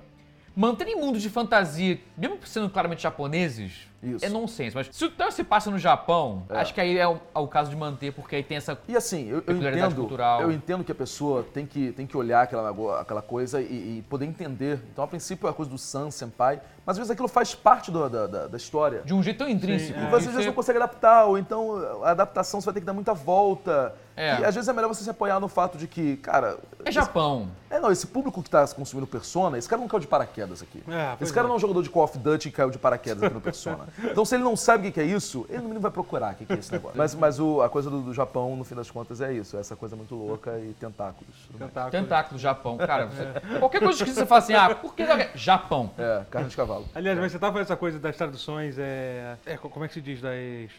Manter em mundo de fantasia, mesmo sendo claramente japoneses, Isso. É. é nonsense. Mas se o então, se passa no Japão, acho que aí é o, é o caso de manter, porque aí tem essa. E assim, eu, eu entendo, cultural. eu entendo que a pessoa tem que, tem que olhar aquela, aquela coisa e, e poder entender. Então, a princípio, é a coisa do San, Senpai, mas às vezes aquilo faz parte do- da, da, da história. De um jeito tão intrínseco. é. E você às vezes você- não consegue adaptar, ou então a adaptação você vai ter que dar muita volta. É. E às vezes é melhor você se apoiar no fato de que, cara. É Japão. É, não, esse público que tá consumindo Persona, esse cara não caiu de paraquedas aqui. É, esse cara é. não é um jogador de Call of Duty que caiu de paraquedas aqui no Persona. então, se ele não sabe o que é isso, ele no mínimo vai procurar o que é esse negócio. Mas, mas o- a coisa do, do Japão, no fim das contas, é isso. É essa coisa muito louca e tentáculos. tudo mais. Tentáculo. Tentáculo, Japão. Cara, você- qualquer coisa que você fala assim, ah, por que. Japão. É, carne de cavalo. Aliás, mas você tava falando essa coisa das traduções, é, é, como é que se diz, das,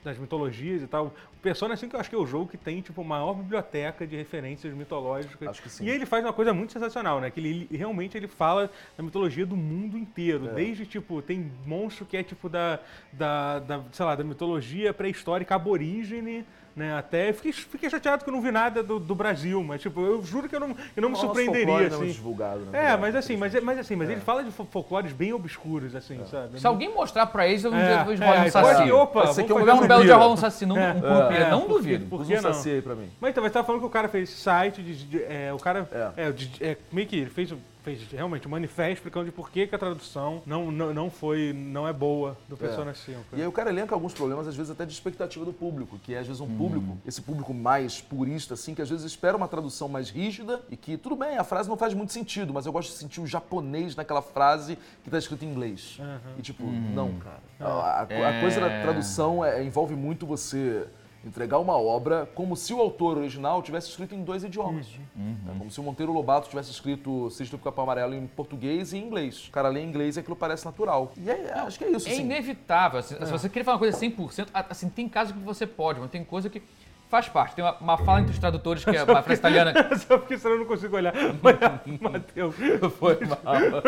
das mitologias e tal. O Persona, assim, que eu acho que é o jogo que tem, tipo, a maior biblioteca de referências mitológicas. Acho que sim. E ele faz uma coisa muito sensacional, né? Que ele, ele- realmente ele fala da mitologia do mundo inteiro. É. Desde, tipo, tem monstro que é, tipo, da, da, da sei lá, da mitologia pré-histórica aborígene, né? Até fiquei, fiquei chateado que eu não vi nada do, do Brasil, mas, tipo, eu juro que eu não, eu não me surpreenderia, não é assim. divulgado, né? É, mas assim, mas, mas assim, mas ele fala de fo- folclores bem obscuros, assim, sabe? Se alguém mostrar pra eles, eu não É, vejo é, rolar um saci. opa, Pode ser que vamos eu Se fazer tiver um belo dia rolar um saci, não, É. um É, não duvido. por que não? saci aí pra mim. Mas então, você tava falando que o cara fez esse site de. de- é, o cara. É. É, de- é, meio que ele fez, fez realmente um manifesto explicando de por que, que a tradução não, não, não foi. não é boa do Persona 5. E aí o cara elenca alguns problemas, às vezes até de expectativa do público, que é às vezes um público, esse público mais purista, assim, que às vezes espera uma tradução mais rígida e que, tudo bem, a frase não faz muito sentido, mas eu gosto de sentir o japonês naquela frase que tá escrito em inglês. E tipo, não, cara. A, a- a coisa da tradução é- envolve muito você entregar uma obra como se o autor original tivesse escrito em dois idiomas. É como se o Monteiro Lobato tivesse escrito Sexto do Capão Amarelo em português e em inglês. O cara lê em inglês e aquilo parece natural. E é- acho que é isso, É assim. inevitável. assim, Se você querer falar uma coisa 100%, a- assim, tem casos que você pode, mas tem coisa que faz parte. Tem uma, uma fala entre os tradutores, que é uma frase italiana. Só porque senão eu não consigo olhar. Olha, Matheus. Foi mal.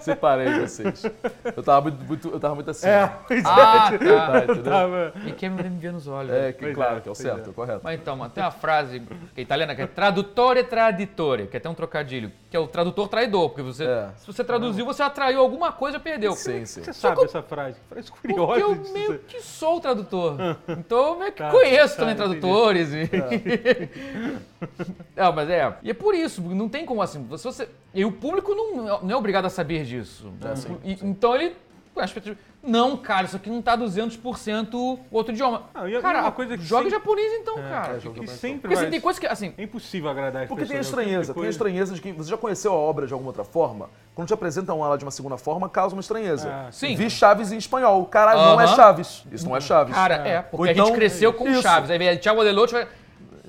Separei vocês. Eu tava muito, muito- eu tava muito assim. É, pois Ah, é. tá. Tá, entendeu? Tava. E quem me ver nos olhos. É, que, Pois claro, é, que é o certo, é. é correto. Mas então, mano, tem uma frase que é italiana que é tradutore traditore, que é até um trocadilho, que é o tradutor traidor, porque você, É. se você traduziu, você atraiu alguma coisa, perdeu. Sim, sim. Você sabe essa frase? Frase curiosa. Porque eu meio que sou o tradutor. Então eu meio que Tá, conheço tá, também entendi. E... não, mas é. E é por isso, não tem como assim. Se você... E o público não, não é obrigado a saber disso. É, sim, E- Então ele. Não, cara, isso aqui não tá 200% outro idioma. Não, e- e cara, uma coisa que joga sempre- japonês então, cara. é, joga E japonês. sempre Porque assim, vai- tem coisa que, assim, É impossível agradar as Porque tem a pessoas. é tipo de estranheza, tem a estranheza de que você já conheceu a obra de alguma outra forma, quando te apresentam ela de uma segunda forma, causa uma estranheza. Ah, sim. Vi Chaves em espanhol, caralho, não é. Chaves. Isso não é Chaves. Cara, é, porque Ou a então- gente cresceu com Isso. Chaves. Aí vem Thiago Adelote vai.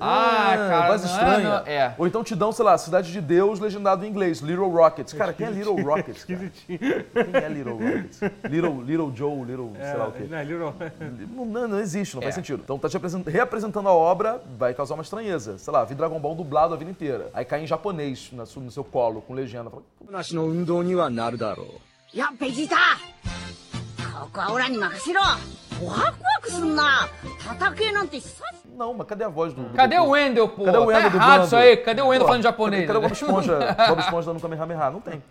Ah, cara, voz não é, estranha. não- é. Ou então te dão, sei lá, Cidade de Deus legendado em inglês, Little Rockets. Cara, quem é Little Rockets? Cara? Esquisitinho. Quem é Little Rockets? Little, Little Joe, Little, sei lá o quê. É, não, Little- Não, não, não existe, não faz É. sentido. Então tá te apresent- reapresentando a obra, vai causar uma estranheza. Sei lá, vi Dragon Ball dublado a vida inteira. Aí cai em japonês na su- no seu colo, com legenda. Fala, 話の運動にはなるだろう。やっベジータここはオラに任せろワクワクすんな叩けなんて久し não, mas cadê a voz do. do Cadê Goku? o Wendel, pô? Cadê o tá Wendel errado dublando? isso aí. Cadê o Wendel falando japonês? Cadê o Bob né? Esponja, Bob Esponja dando Kamehameha? Não tem.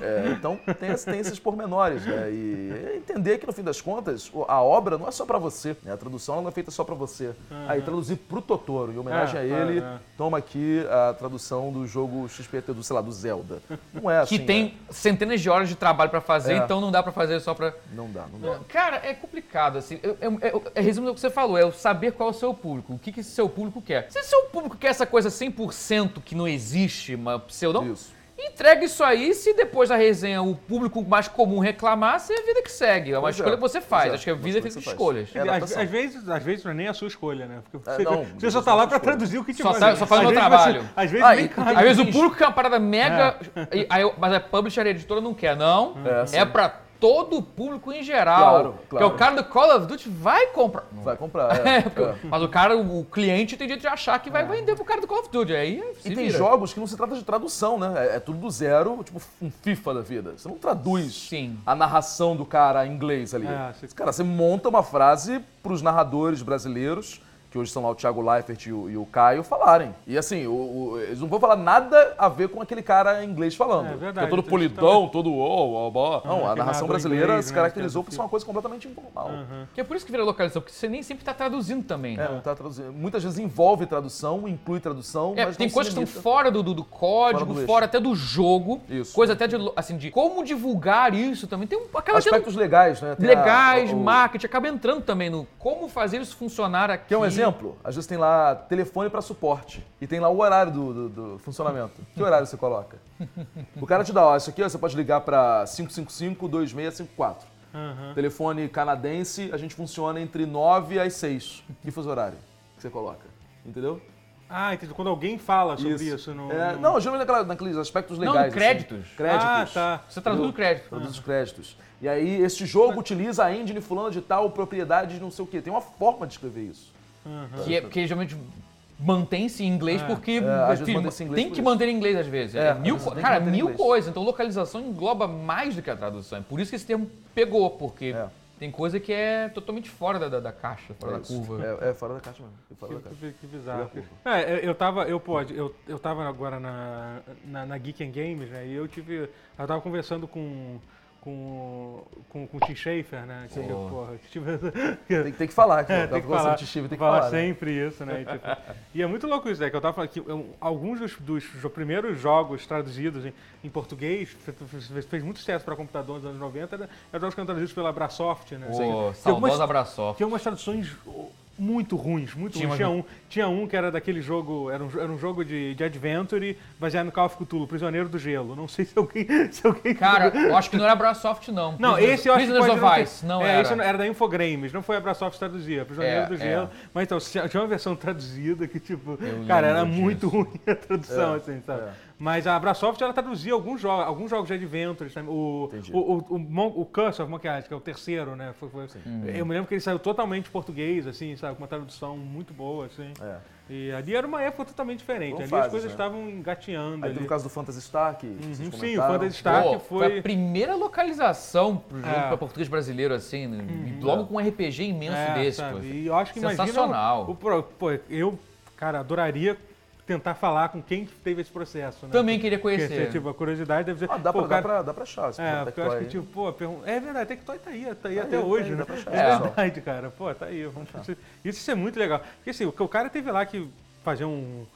É, então tem, esse- tem esses pormenores, né? E entender que no fim das contas a obra não é só pra você, né? A tradução não é feita só pra você. Aí traduzir pro Totoro, em homenagem É, a ele, é, é. toma aqui a tradução do jogo XPT do, sei lá, do Zelda. Não é assim. Que tem centenas de horas de trabalho pra fazer, É. então não dá pra fazer só pra. né? Não dá, não dá. Cara, é complicado, assim. É, é, é, é resumo do que você falou, é o saber qual é o seu público, o que, que esse seu público quer. Se seu público quer essa coisa 100% que não existe, uma pseudão, Isso. entrega isso aí. Se depois da resenha o público mais comum reclamar, se é a vida que segue. É uma Pois é, escolha que você pois faz. é, Acho que a uma vida é feita de você escolhas. É Às, às vezes, às vezes não é nem a sua escolha, né? Porque É, você, não, você só você tá lá escolha. traduzir o que te Só sabe- só faz o meu trabalho. você- às vezes Ah, nem e-. Às vezes o público quer uma parada mega. e- aí mas a publisher e a editora não quer, não. É. É pra todo o público em geral. Claro, claro. é o cara do Call of Duty vai comprar. Vai comprar. É, É, porque- é. Mas o cara, o cliente tem jeito de achar que vai vender pro cara do Call of Duty. Aí E tem vira. jogos que não se trata de tradução, né? É, é tudo do zero, tipo um FIFA da vida. Você não traduz Sim. a narração do cara em inglês ali. É, Cara, você monta uma frase pros narradores brasileiros, que hoje são lá o Thiago Leifert e o, e o Caio, falarem. E assim, o- o- eles não vão falar nada a ver com aquele cara em inglês falando. É verdade, Que é todo então polidão, todo ó, ó, ó. Não, a que narração narra brasileira inglês, se né, caracterizou que é por ser uma coisa completamente informal. Que é por isso que vira localização, porque você nem sempre tá traduzindo também. É, não tá traduzindo. Muitas vezes envolve tradução, inclui tradução, É, mas tem coisas que estão fora do, do, do código, Fora do fora, até do jogo. Isso. Coisa até de, assim, de como divulgar isso também. Tem um, tendo Aspectos legais, né? Tem a- legais, o- marketing, acaba entrando também no como fazer isso funcionar aqui. Quer um exemplo? Às vezes tem lá telefone para suporte e tem lá o horário do, do- do funcionamento. Que horário você coloca? O cara te dá, ó, isso aqui ó, você pode ligar para 555-2654. Telefone canadense, a gente funciona entre 9 às 6. Que fuso horário que você coloca? Entendeu? Ah, entendi. Quando alguém fala sobre isso, no, É, no- não, geralmente naquela- naqueles aspectos Não, legais. assim. créditos. Créditos. Ah, tá. Você traduz o crédito. Traduz os créditos. E aí, este jogo utiliza a engine fulano de tal, propriedade de não sei o quê. Tem uma forma de escrever isso. Que, é, que geralmente mantém-se em inglês porque É, às vezes enfim, mantém-se em inglês tem que isso. manter em inglês às vezes. É, É, às mil, vezes cara, mil coisas. Então localização engloba mais do que a tradução. É por isso que esse termo pegou, porque É. tem coisa que é totalmente fora da, da, da caixa, fora É da isso. curva. É, é fora da caixa mesmo. é Fora da Que, caixa. que- bizarro. É, eu- eu tava, eu pode, eu, eu tava agora na, na, na Geek and Games, né? E eu tive, eu tava conversando com com, com, com o Tim Schafer, né? Que, porra, que tive- Tem, tem que falar. Que É, tem que falar, Steve, tem que falar falar. né? sempre isso, né? E, tipo, e é muito louco isso, né? Que eu tava falando que eu- alguns dos, dos jo- primeiros jogos traduzidos em, em português, fe- fe- fez, muito sucesso para computador nos anos 90, era, eram jogos que eram traduzidos pela Brasoft, né? Pô, algumas- saudosa Abraçoft. tinha umas traduções muito ruins, muito Tinha ruins. Tinha um, tinha um que era daquele jogo, era um, era um jogo de, de adventure baseado no Call of Cthulhu, Prisioneiro do Gelo. Não sei se alguém... Se alguém Cara, eu acho que não era Abrasoft, não. não, esse eu acho que Prisoners pode não of. Ice, não é, era. Não- era da Infogrames, não foi a Abrasoft traduzir, Prisioneiro É, do é. Gelo. Mas então, tinha uma versão traduzida que, tipo, Eu cara, era muito disso. ruim a tradução, É, assim, sabe? Mas a Abrasoft, ela traduzia alguns jogos, alguns jogos de adventure, sabe? O, Entendi. o, o, o, Mon- o Curse of Monkey Island, que é o terceiro, né? Foi, foi- Eu me lembro que ele saiu totalmente em português, assim, sabe? Com uma tradução muito boa, assim. É. E ali era uma época totalmente diferente. Foram ali as fases, coisas né? estavam engateando Aí ali. teve o caso do Phantasy Star, que vocês Uhum, sim, o. Phantasy Star Pô, que foi... a primeira localização pro jogo É. pra português brasileiro, assim, né? E logo com um RPG imenso É, desse, sabe? pô. E eu acho que imagina Sensacional. o, o pro- pô, eu, cara, adoraria tentar falar com quem que teve esse processo, né? Também queria Porque, conhecer. tipo, a curiosidade deve ser... Ah, dá, pô, pra, cara- dá, pra, dá pra achar. É, porque eu acho que, tipo, pô, pergun- é verdade, Tectoy tá aí, tá aí Tá até aí, tá hoje, aí, né? dá pra achar, É é. verdade, cara. Pô, tá aí. Vamos Isso, isso é muito legal. Porque assim, o, o cara teve lá que fazer um,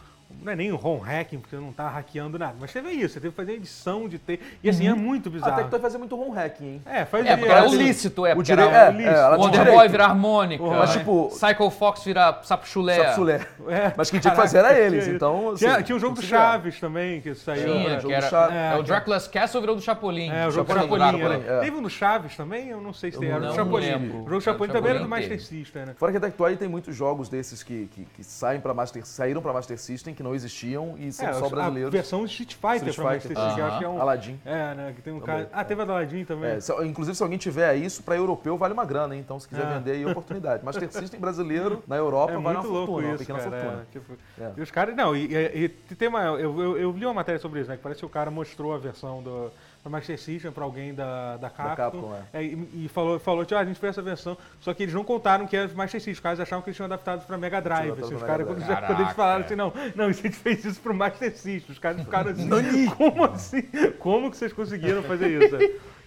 Não é nem um ROM hacking, porque não tá hackeando nada. Mas teve isso, você teve que fazer edição de ter. E assim, é muito A bizarro. Tectoy fazia muito home hacking, hein? É, faz É, porque era o assim, lícito, é. O direito, era é, é, ela tinha Wonder direito. Boy vira harmônica. Mas, né? tipo- Psycho Fox vira sapo chulé. Sapsulé. É, Mas quem tinha que fazer era eles, então... assim, Tinha, tinha um jogo do que. Chaves também, que saiu. Tinha, É, que jogo era, do Chaves. é, o É, Dracula's Castle virou do Chapolin. É, o jogo do Chapolin, Chapolin. Chapolin, era. é. Teve um do Chaves também? Eu não sei se tem. Era do Chapolin. O jogo do Chapolin também era do Master. System, né? Fora que a Tectoy tem muitos jogos desses que, que, que saem pra Master, saíram pra Master System, que não existiam e sempre É, só a brasileiros. versão Street Fighter Street pra Master Fighter. System, que eu acho que é um... Aladdin. É, né? Que tem um Também, cara... Ah, teve a do Aladdin também. É, se- inclusive, se alguém tiver isso, pra europeu vale uma grana, hein? Então, se quiser É. vender aí, oportunidade. Master System brasileiro, na Europa, É vale muito uma fortuna, uma isso, pequena cara. fortuna. é, tipo, É. E os caras. Não, e, e- e tem uma. Eu, eu, eu li uma matéria sobre isso, né? Que parece que o cara mostrou a versão do, do Master System pra alguém da, da Capcom. Capcom, é, e, e falou, falou tipo, ah, a gente fez essa versão. Só que eles não contaram que era Master System. Os caras achavam que eles tinham adaptado pra Mega Drive. Assim, os caras, quando, quando eles falaram assim, não, não, a gente fez isso pro Master System. Os caras ficaram assim. como assim? Como que vocês conseguiram fazer isso?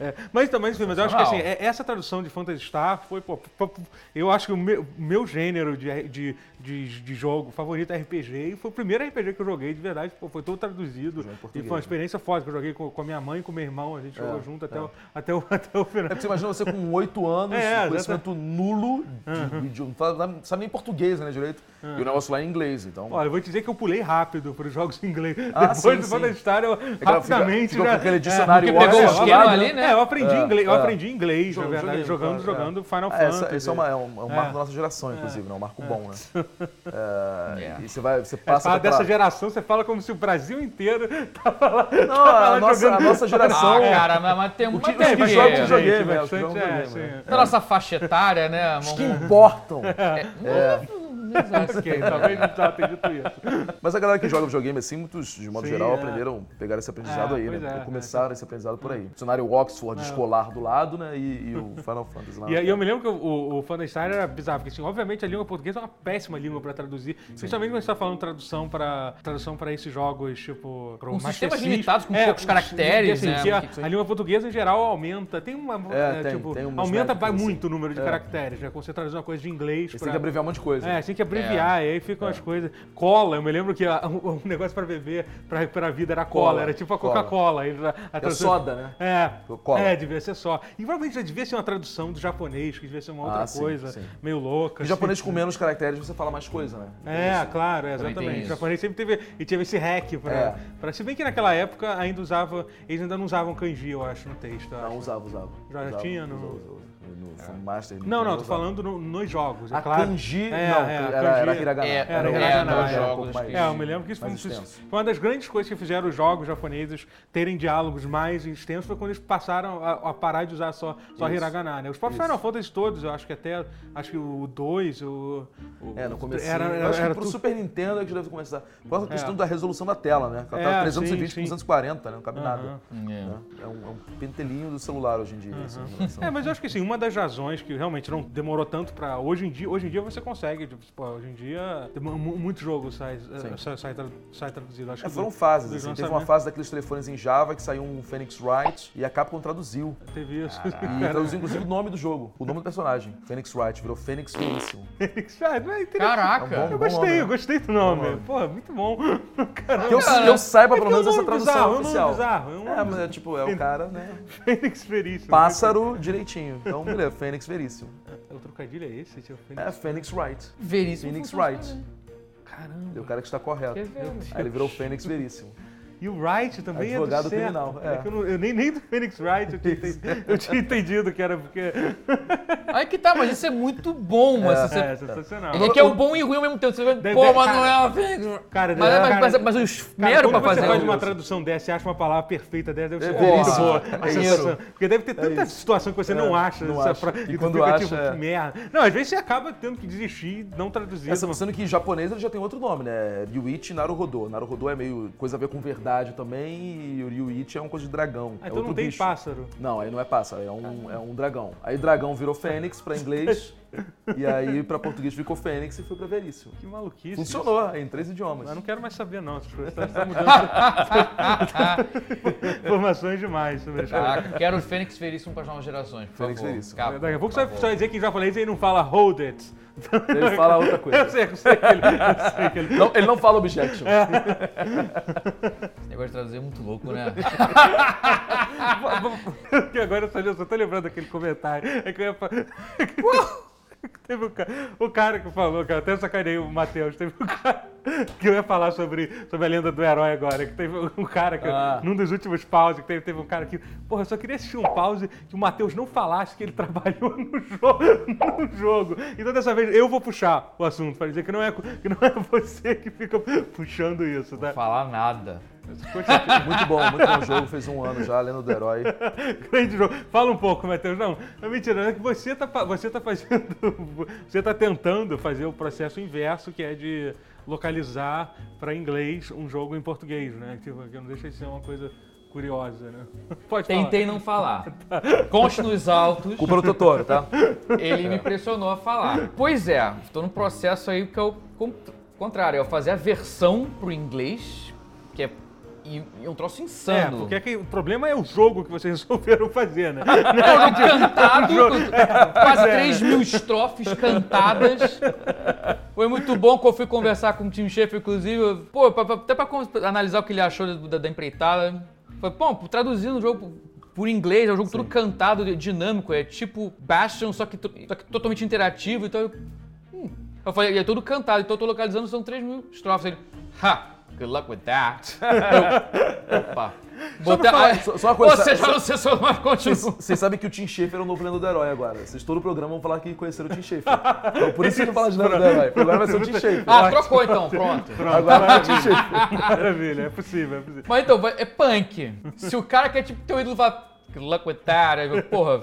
É, mas também, mas eu acho que assim, é- essa tradução de Phantasy Star foi, pô, eu acho que o meu, meu gênero de, de, de, de jogo favorito é RPG e foi o primeiro RPG que eu joguei de verdade, pô, foi todo traduzido e foi uma né? experiência forte que eu joguei com, com a minha mãe e com o meu irmão, a gente É, jogou junto até, é. o, até, o, até o final. É você imagina você com 8 anos, É, um conhecimento nulo de, de, não sabe nem português, né, direito? E o negócio lá é em inglês, então... Olha, eu vou te dizer que eu pulei rápido para os jogos em inglês. Ah, Depois sim, do sim. Phantasy Star, eu fica- rapidamente fica já... com aquele dicionário porque pegou o esquema né? ali, né? É, eu aprendi É, inglês, eu é. aprendi inglês, na verdade, joguei, jogando, é. jogando Final Ah, Fantasy. essa, esse é, uma- é um, é um marco É. da nossa geração, inclusive, né? Um marco bom, né? É, É. E você vai, você É, passa dessa geração, você fala como se o Brasil inteiro tava lá. Não, a nossa, a nossa Ah, cara, mas, mas tem uma que- tem os que jogam videogame, gente, né? É, né? sim. Da nossa faixa etária, né? Os que importam. É. Ok, talvez não dito isso. Mas a galera que joga videogame, assim, muitos, de modo Sim, geral, é. aprenderam, pegaram esse aprendizado É, aí, né? é, Porque começaram esse aprendizado por aí. Dicionário Oxford escolar do lado, né? E, e o Final Fantasy lá. E aí eu me lembro que o, o Phantasy Star era bizarro, porque assim, obviamente a língua portuguesa é uma péssima língua pra traduzir, principalmente quando você tá falando tradução pra, tradução pra esses jogos, tipo... pro Com sistemas System. limitados, com É, poucos os- caracteres, assim, né? que a, a língua portuguesa em geral aumenta, tem uma... É, é, tem, tipo, tem aumenta vai métricas, muito o número de É. caracteres, né? Quando você traduz uma coisa de inglês Você tem que abreviar um monte de coisa. É, tem que abreviar, e aí ficam as coisas. Cola, eu me lembro que a- um, um negócio pra beber, pra, pra vida era cola, Cola, era tipo a cola. Coca-Cola. a- a É tradução- soda, né? É, Cola. é, devia ser só. E provavelmente já devia ser uma tradução do japonês, que devia ser uma outra Ah, sim, coisa, sim. meio louca. Assim. japonês com menos caracteres você fala mais coisa, né? É, claro, é, Também tem exatamente. O isso. japonês sempre teve, e teve esse hack pra, É. pra. Se bem que naquela época ainda usava. Eles ainda não usavam kanji, eu acho, no texto. Não, acho. usava, usava. Já Usava, tinha no- usava, usava. No Fan Master. Não, Nintendo, não, tô falando no- nos jogos, é A claro. kanji, É, não, é, era, a era kanji- hiragana. É, Era um- hiragana, um é. pouco jogos mais- É, eu me lembro que isso foi, um- foi uma das grandes coisas que fizeram os jogos japoneses terem diálogos mais extensos foi quando eles passaram a, a parar de usar só, só Isso. hiragana, né? Os próprios Final Fantasy todos, eu acho que até, acho que o 2, o... o- É, no começo. Era, eu era, acho que era pro tudo- Super Nintendo é que deve começar. Por causa da questão É. da resolução da tela, né? Ela É, tá 320 sim, por sim. 240, né? Não cabe nada. É. né? É, um, é um pentelinho do celular hoje em dia. isso, É, mas eu acho que assim, uma das razões que realmente não demorou tanto pra. Hoje em dia, hoje em dia você consegue. Tipo, hoje em dia, muito jogo sai, eh, sai, sai, sai traduzido. Acho É, que foram do- fases. Assim. Teve uma fase daqueles telefones em Java que saiu um Phoenix Wright e a Capcom traduziu. Teve isso. E traduziu inclusive o nome do jogo, o nome do personagem. Phoenix Wright, virou Phoenix Feríssimo. Ah, não é interessante. Caraca! É um bom- Eu gostei, nome, eu né? gostei do nome. Pô, muito bom. Caramba. Que eu, que eu saiba, é pelo porque menos, é um essa tradução bizarro, é um nome oficial. bizarro, é um É, nome- mas é tipo, é o cara, né? Fênix Veríssimo. Pássaro direitinho. Então, beleza, Fênix Veríssimo. O trocadilho é esse? Tipo, Fênix... É Phoenix Wright. Veríssimo. Phoenix funciona Wright. Caramba. É o cara que está correto. Aí ele virou Fênix Veríssimo. E o Wright também Advogado é do certo. criminal, é. que eu, não- eu nem, nem do Phoenix Wright eu tinha, entendido, eu tinha entendido que era porque... Aí que tá, mas isso é muito bom, mas você... É, sensacional. É que é o bom e o ruim ao mesmo tempo. Você vê, Deve- pô, deve- mas cara- não é uma Fênix. Cara, Mas, mas, cara- mas, mas o Cara, esmero quando pra você fazer faz o- uma tradução dessa e acha uma palavra perfeita dessa, deve ser É muito boa. É a sensação. Porque deve ter tanta É situação que você não É, acha. não essa acha. fra- E quando fica acha, tipo, é. que merda. Não, às vezes você acaba tendo que desistir e não traduzir. Essa, não- sendo que em japonês ele já tem outro nome, né? Ryuichi Naruhodo. Naruhodo é meio coisa a ver com verdade também e o Ryuichi é uma coisa de dragão. Ah, é então outro não tem bicho. pássaro. Não, aí não é pássaro, é um, é um dragão. Aí dragão virou fênix pra inglês E aí, pra português ficou Fênix e foi pra Veríssimo. Que maluquice. Funcionou em três idiomas. Eu não quero mais saber, não. Essas coisas estão mudando. Informações demais sobre isso. Caraca, quero o Fênix Veríssimo para as novas gerações, por Fênix favor. Veríssimo. Capa, Daqui a pouco você vai dizer que em japonês ele não fala hold it. Ele fala outra Eu coisa. sei, eu sei que ele. Eu sei que ele Não, ele não fala objection. Esse negócio de traduzir é muito louco, né? Porque agora eu só, eu só tô lembrando daquele comentário. É que eu ia falar. Teve um o cara que falou, cara, até sacanei o Matheus, teve um cara que eu ia falar sobre, sobre a lenda do herói agora, que teve um cara que, Ah. num dos últimos pauses, que teve, teve um cara que, porra, eu só queria assistir um pause que o Matheus não falasse que ele trabalhou no jogo, no jogo. Então dessa vez eu vou puxar o assunto, pra dizer que não é, que não é você que fica puxando isso, tá? Não falar nada. Muito bom, muito bom jogo. Fez um ano já, Lenda do Herói. Grande jogo. Fala um pouco, Matheus. Não, é mentira. É que você tá, fa- você tá fazendo. Você tá tentando fazer o processo inverso, que é de localizar para inglês um jogo em português, né? Tipo, que não deixa de ser uma coisa curiosa, né? Pode falar. Tentei não falar. Conste nos autos, Culpa do Totoro, tá? ele me pressionou a falar. Pois é, estou num processo aí que é o con- contrário, é eu fazer a versão pro inglês, que é e, e um troço É, insano. porque é que o problema é o jogo que vocês resolveram fazer, né? cantado, com quase é, 3 mil estrofes cantadas. Foi muito bom quando eu fui conversar com o Tim Schafer, inclusive. Pô, pra- pra- até pra analisar o que ele achou da, da empreitada. Foi, bom, traduzindo o jogo por inglês, é um jogo todo cantado, dinâmico, é tipo Bastion, só que, só que totalmente interativo. Então eu. hum. Eu falei, é todo cantado, então eu tô localizando, são 3 mil estrofes. Ele, ha! Good luck with that. Eu, opa. Botei, falar- ah, só- só uma coisa, Você só- já não sei se eu mas continua. Vocês vocês sabem que o Tim Schafer é o novo Lenda do Herói agora. Vocês todo o programa vão falar que conheceram o Tim Schafer. Então por isso que não fala de Lenda do Herói. Agora vai ser o Tim Schafer. Ah, trocou então, pronto. Agora é o Tim Schafer. Maravilha, é possível, é possível. Mas então, vai- é punk. Se o cara quer, tipo, teu ídolo fala. "Good luck with that", eu, porra.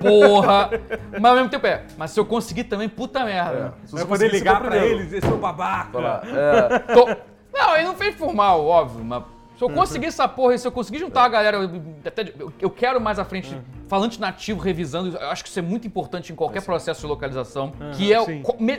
Porra. Mas ao mesmo tempo é. Mas se eu conseguir também, puta merda. Se Vai você poder conseguir, ligar foi pra primeiro. eles e dizer, seu babaca. Falar, é, Tô- Não, ele não fez por mal, óbvio, mas se eu conseguir essa porra e se eu conseguir juntar a galera, eu, até eu, eu quero mais à frente falante nativo revisando, eu acho que isso é muito importante em qualquer processo de localização, que é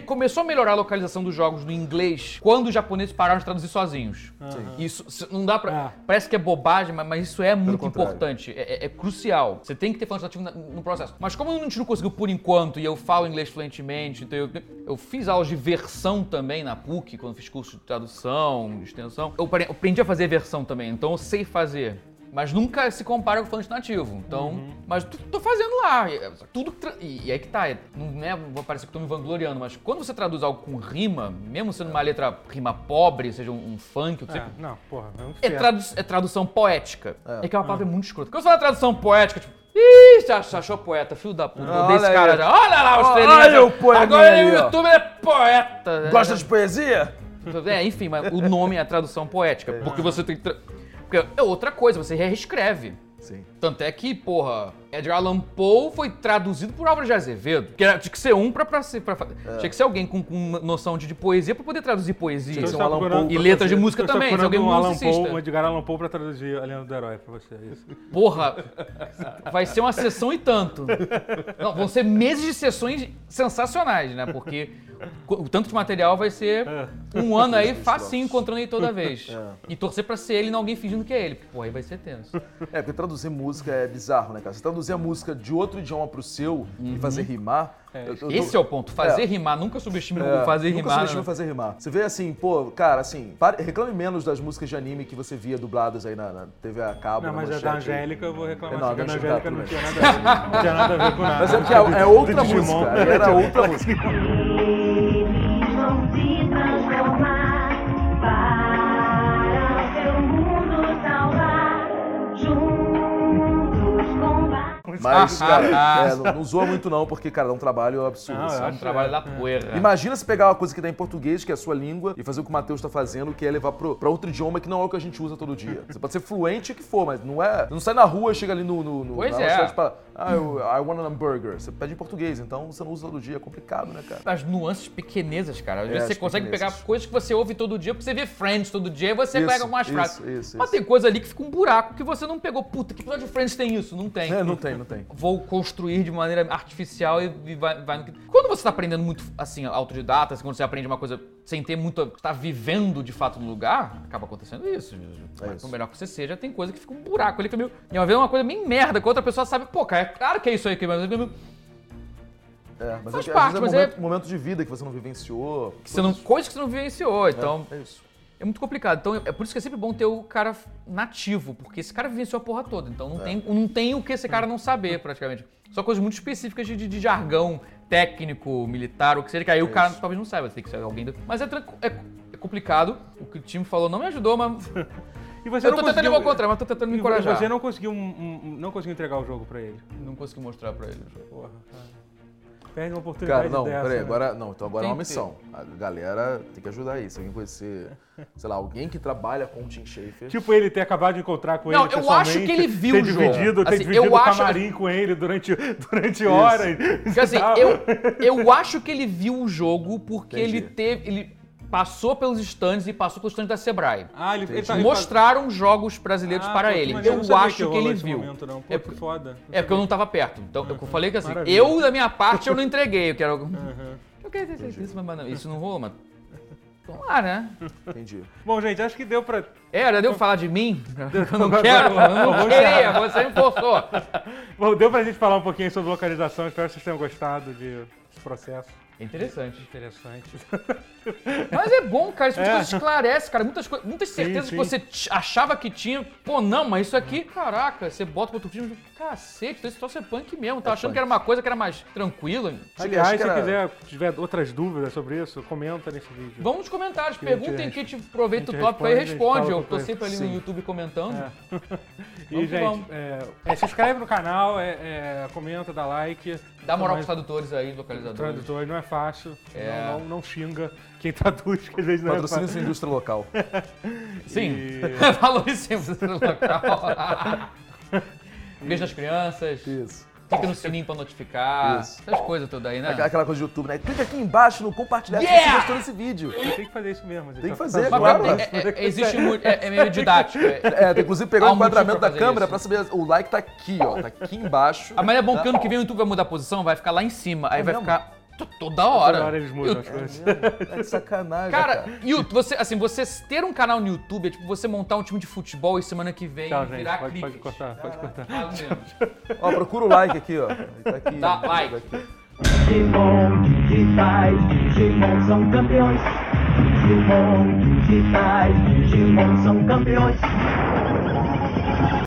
começou a melhorar a localização dos jogos no inglês quando os japoneses pararam de traduzir sozinhos. Isso se- não dá pra. Ah. Parece que é bobagem, mas, mas isso é muito contrário. importante, é, é- é crucial. Você tem que ter falante nativo na- no processo. Mas como a gente não conseguiu por enquanto e eu falo inglês fluentemente, então eu, eu fiz aulas de versão também na PUC, quando fiz curso de tradução, de extensão. Eu aprendi a fazer versão também, então eu sei fazer. Mas nunca se compara com o falante nativo. Então, mas tô, tô fazendo lá. E, Tudo tra- e, e aí que tá, é- não é, vou parecer que tô me vangloriando, mas quando você traduz algo com rima, mesmo sendo uma letra rima pobre, seja um, um funk, o que É, você não, porra, é um é, inferno. tradu- é tradução poética. É, que é uma palavra muito escrota. Quando você fala tradução poética, tipo, ih, você ach- achou poeta, filho da puta. Olha Odeio esse aí. cara já. Olha lá os Olha treininhos. já. o poeminha Agora ele ó. YouTube é poeta. Gosta de poesia? É, enfim, mas o nome é tradução poética. Porque você tem que. tra- Porque é outra coisa, você reescreve. Sim. Tanto é que, porra, Edgar Allan Poe foi traduzido por Álvaro de Azevedo. Que era- tinha que ser um pra, pra, ser- pra fa- Tinha que ser alguém com, com noção de, de poesia pra poder traduzir poesia. Tinha que ser um tá Poe E pra letras de música Eu tô também, se alguém um. Poe, um Edgar Allan Poe pra traduzir a lenda do herói pra você. é Isso. Porra, vai ser uma sessão e tanto. Não, vão ser meses de sessões sensacionais, né? Porque o tanto de material vai ser um ano aí facinho encontrando ele toda vez. E torcer pra ser ele e não alguém fingindo que é ele. Porra, aí vai ser tenso. É, porque traduzir música é bizarro, né, cara? Você traduzir a música de outro idioma pro seu e fazer rimar. eu- eu- Esse é o ponto. Fazer rimar, nunca subestime É, o fazer nunca rimar. subestima né? fazer rimar. Você vê assim, pô, cara, assim, pare- reclame menos das músicas de anime que você via dubladas aí na, na TV a cabo. Não, mas a da. Angélica eu vou reclamar. Não, porque a da Angélica não tinha nada a ver. Não tinha nada a ver com nada. Mas é porque é, é outra música. Era outra música. Mas, Ah, cara, ah, é, não, não zoa muito não, porque, cara, dá um trabalho absurdo. Não. É um trabalho da poeira. Imagina se pegar uma coisa que tá em português, que é a sua língua, e fazer o que o Matheus tá fazendo, que é levar pro, pra outro idioma que não é o que a gente usa todo dia. Você pode ser fluente o que for, mas não é. Não sai na rua, chega ali no. no, no Pois na é. cidade fala, Ah, eu, I want an hamburger. Você pede em português, então você não usa todo dia. É complicado, né, cara? As nuances pequenesas, cara. Às É, vezes você consegue pegar coisas que você ouve todo dia, porque você vê Friends todo dia, e você Isso, pega algumas frases. isso, Mas isso. tem coisa ali que fica um buraco que você não pegou. Puta, que episódio de Friends tem isso? Não tem. É, não tem, não tem. Vou construir de maneira artificial e vai, vai no que... Quando você tá aprendendo muito, assim, autodidata, assim, quando você aprende uma coisa sem ter muito... tá vivendo de fato no lugar, acaba acontecendo isso. Mas, isso. Por melhor que você seja, tem coisa que fica um buraco ali que é meio... E uma vez uma coisa meio merda, que outra pessoa sabe, pô, cara, é claro que é isso aí, que mas é É, mas Faz é, que, parte, às mas 2 é é- momento, momento de vida que você não vivenciou. você não, coisas que você não vivenciou, então... É, é isso. É muito complicado. Então é por isso que é sempre bom ter o cara nativo, porque esse cara vivenciou a porra toda. Então É. não, tem, não tem o que esse cara não saber, praticamente. Só coisas muito específicas de, de- de jargão técnico, militar, o que seja, que aí o cara talvez não saiba, tem que ser alguém. do- Mas é, é- é complicado. O que o time falou não me ajudou, mas. E você eu não tô tentando conseguiu- ir ao contrário, mas tô tentando me E encorajar. você não conseguiu, um- um- não conseguiu entregar o jogo pra ele. Não consegui mostrar pra ele o jogo. Porra, cara. Perde uma oportunidade Cara, não, dessa. peraí, né? agora. Não, então agora é Tem uma que ter. missão. A galera tem que ajudar aí. Se alguém conhecer, sei lá, alguém que trabalha com o Tim Schafer. Tipo ele ter acabado de encontrar com Não, ele eu pessoalmente, acho que ele viu ter o jogo. dividido, ter Assim, dividido eu o acho- camarim com ele durante, durante horas. Porque assim, eu, eu acho que ele viu o jogo porque Entendi. ele teve. Ele passou pelos stands e passou pelos stands da Sebrae. Ah, ele, ele, tá, ele mostraram jogos brasileiros Ah, para pô, ele. eu Eu acho que, rolou ele viu. Momento, não. Pô, É que porque- foda. É porque eu não tava perto. Então, eu falei que assim, Maravilha. eu, da minha parte, eu não entreguei. Eu quero. Eu queria ter feito isso, mas não, isso não rolou, mas. Vamos lá, né? Entendi. Bom, gente, acho que deu pra... Era, deu falar de mim? Eu não quero, eu não queria, você me forçou. Bom, deu pra gente falar um pouquinho sobre localização. Espero que vocês tenham gostado de- desse processo. É interessante. Interessante. Mas é bom, cara. Isso É. coisas esclarece, cara. Muitas, muitas certezas sim. que você achava que tinha. Pô, não, mas isso aqui, caraca, você bota pro outro time. Cacete, esse troço é punk mesmo. Tá achando punk. que era uma coisa que era mais tranquila. Aliás, que se era- quiser, tiver outras dúvidas sobre isso, comenta nesse vídeo. Vamos nos comentários, a gente perguntem que te aproveita a o gente tópico aí e responde, a gente Eu tô sempre ali no Sim. YouTube comentando. E, Vamos que gente, vamos. é, é, se inscreve no canal, é, é, comenta, dá like. Dá moral pros Mas- tradutores aí, localizadores. Tradutor não é fácil. É. Não, não, não xinga quem traduz, que às vezes não é Patrocina fácil. essa indústria local. Sim. E- Valorize sempre o local. Beijo nas crianças. Isso. Clica no sininho pra notificar. Isso. Essas coisas todas aí, né? Aquela- Aquela coisa de YouTube, né? Clica aqui embaixo no compartilhar se Yeah! você gostou desse vídeo. Tem que fazer isso mesmo. Tem que fazer, Mas claro. é- é- existe mu- é, é meio didático. é- É, tem inclusive pegar o um enquadramento da fazer câmera isso. pra saber. O like tá aqui, ó. Tá aqui embaixo. Ah, mas é bom que ano que vem o YouTube vai mudar a posição, vai ficar lá em cima. Aí É vai mesmo? ficar toda hora. Toda hora eles mudam as coisas. É de sacanagem. Cara, YouTube, você, assim, você ter um canal no YouTube é tipo você montar um time de futebol e semana que vem Tchau, gente. virar Pode, pode cortar, pode cortar. Fala mesmo. Ó, procura o like aqui, ó. Tá aqui. Dá like. Aqui. Digimon digitais, Digimon são campeões. Digimon digitais, Digimon são campeões.